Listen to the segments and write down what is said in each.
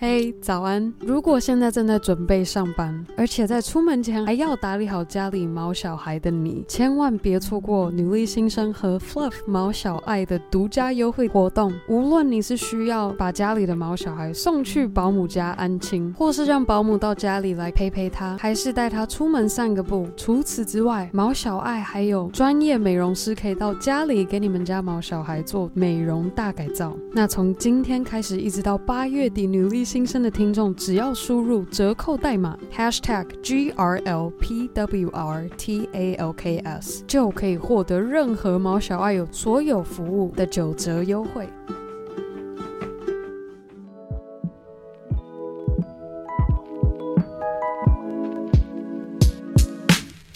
嘿，早安！如果现在正在准备上班，而且在出门前还要打理好家里毛小孩的你，千万别错过女力新生和 Fluff 毛小爱的独家优惠活动。无论你是需要把家里的毛小孩送去保姆家安亲，或是让保姆到家里来陪陪他，还是带他出门散个步，除此之外，毛小爱还有专业美容师可以到家里给你们家毛小孩做美容大改造。那从今天开始一直到八月底，女力新生的听众只要输入折扣代码 hashtag GRLPWRTALKS，就可以获得任何毛小爱有所有服务的九折优惠。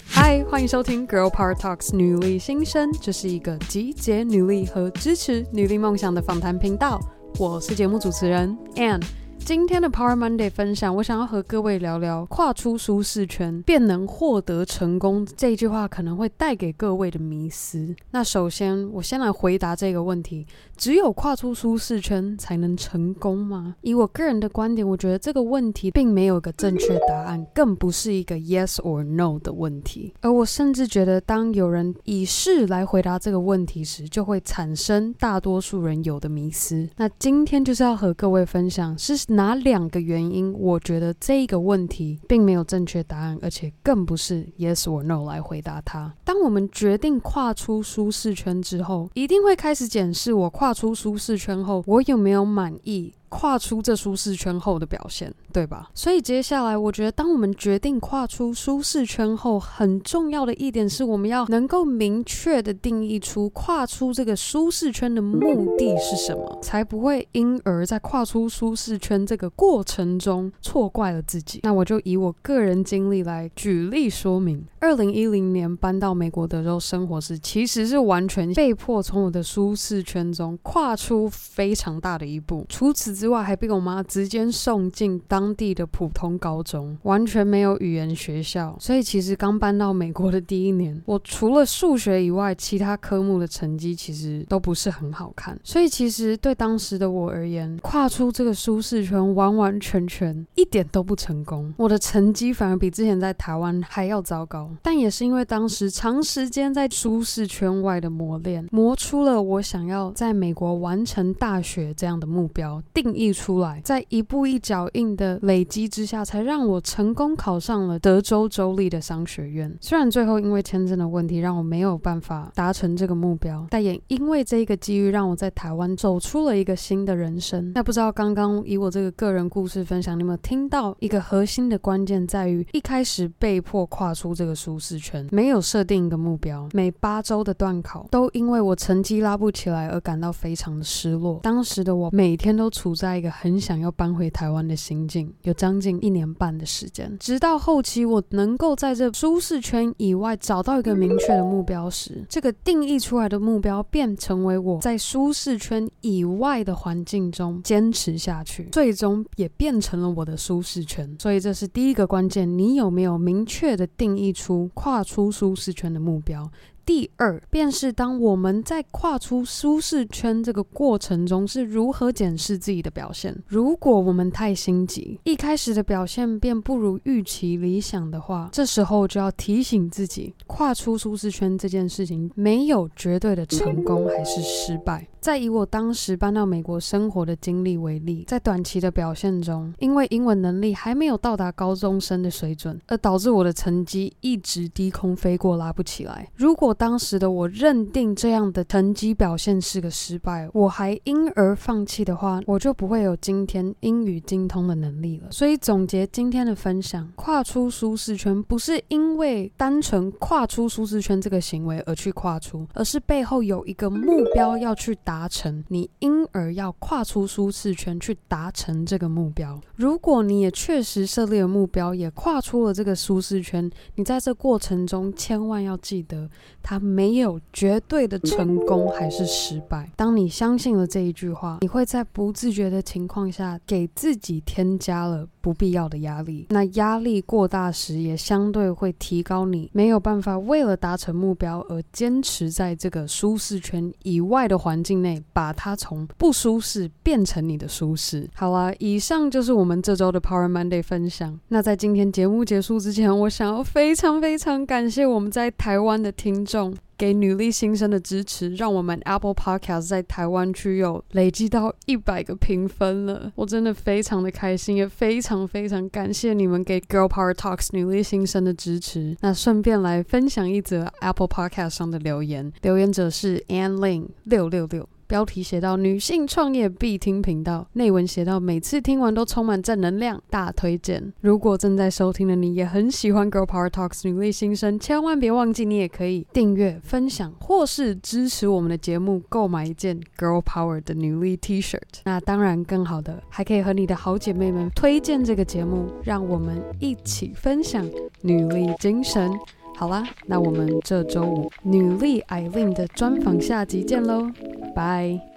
嗨，欢迎收听 Girl Power Talks 女力新生，这是一个集结女力和支持女力梦想的访谈频道。我是节目主持人 Ann。今天的 Power Monday 分享，我想要和各位聊聊跨出舒适圈便能获得成功这句话可能会带给各位的迷思。那首先，我先来回答这个问题：只有跨出舒适圈才能成功吗？以我个人的观点，我觉得这个问题并没有个正确答案，更不是一个 yes or no 的问题。而我甚至觉得，当有人以是来回答这个问题时，就会产生大多数人有的迷思。那今天就是要和各位分享是。哪两个原因？我觉得这个问题并没有正确答案，而且更不是 yes or no 来回答它。当我们决定跨出舒适圈之后，一定会开始检视我跨出舒适圈后，我有没有满意。跨出这舒适圈后的表现，对吧？所以接下来，我觉得，当我们决定跨出舒适圈后，很重要的一点是，我们要能够明确地定义出跨出这个舒适圈的目的是什么，才不会因而在跨出舒适圈这个过程中错怪了自己。那我就以我个人经历来举例说明。二零一零年搬到美国德州生活时，其实是完全被迫从我的舒适圈中跨出非常大的一步。除此之外，还被我妈直接送进当地的普通高中，完全没有语言学校。所以其实刚搬到美国的第一年，我除了数学以外，其他科目的成绩其实都不是很好看。所以其实对当时的我而言，跨出这个舒适圈完完全全一点都不成功。我的成绩反而比之前在台湾还要糟糕。但也是因为当时长时间在舒适圈外的磨练，磨出了我想要在美国完成大学这样的目标定。溢出来，在一步一脚印的累积之下，才让我成功考上了德州州立的商学院。虽然最后因为签证的问题，让我没有办法达成这个目标，但也因为这一个机遇，让我在台湾走出了一个新的人生。那不知道刚刚以我这个个人故事分享，你有没有听到一个核心的关键，在于一开始被迫跨出这个舒适圈，没有设定一个目标，每八周的段考都因为我成绩拉不起来而感到非常的失落。当时的我每天都处在一个很想要搬回台湾的心境，有将近一年半的时间，直到后期我能够在这舒适圈以外找到一个明确的目标时，这个定义出来的目标便成为我在舒适圈以外的环境中坚持下去，最终也变成了我的舒适圈。所以这是第一个关键，你有没有明确的定义出跨出舒适圈的目标？第二，便是当我们在跨出舒适圈这个过程中是如何检视自己的表现。如果我们太心急，一开始的表现便不如预期理想的话，这时候就要提醒自己，跨出舒适圈这件事情没有绝对的成功还是失败。再以我当时搬到美国生活的经历为例，在短期的表现中，因为英文能力还没有到达高中生的水准，而导致我的成绩一直低空飞过，拉不起来。如果当时的我认定这样的成绩表现是个失败，我还因而放弃的话，我就不会有今天英语精通的能力了。所以总结今天的分享，跨出舒适圈不是因为单纯跨出舒适圈这个行为而去跨出，而是背后有一个目标要去达。达成，你因而要跨出舒适圈去达成这个目标。如果你也确实设立了目标，也跨出了这个舒适圈，你在这过程中千万要记得，它没有绝对的成功还是失败。当你相信了这一句话，你会在不自觉的情况下给自己添加了不必要的压力。那压力过大时，也相对会提高你没有办法为了达成目标而坚持在这个舒适圈以外的环境内，把它从不舒适变成你的舒适。好啦，以上就是我们这周的 Power Monday 分享。那在今天节目结束之前，我想要非常非常感谢我们在台湾的听众。给女力新生的支持，让我们 Apple Podcast 在台湾区有累积到一百个评分了，我真的非常的开心，也非常非常感谢你们给 Girl Power Talks 女力新生的支持。那顺便来分享一则 Apple Podcast 上的留言，留言者是 Ann Lin 六六六。标题写到女性创业必听频道，内文写到每次听完都充满正能量，大推荐。如果正在收听的你也很喜欢 Girl Power Talks 女力新生，千万别忘记你也可以订阅、分享或是支持我们的节目，购买一件 Girl Power 的女力 T-shirt。那当然，更好的还可以和你的好姐妹们推荐这个节目，让我们一起分享女力精神。好啦，那我们这周五女力矮令的专访下集见喽，拜。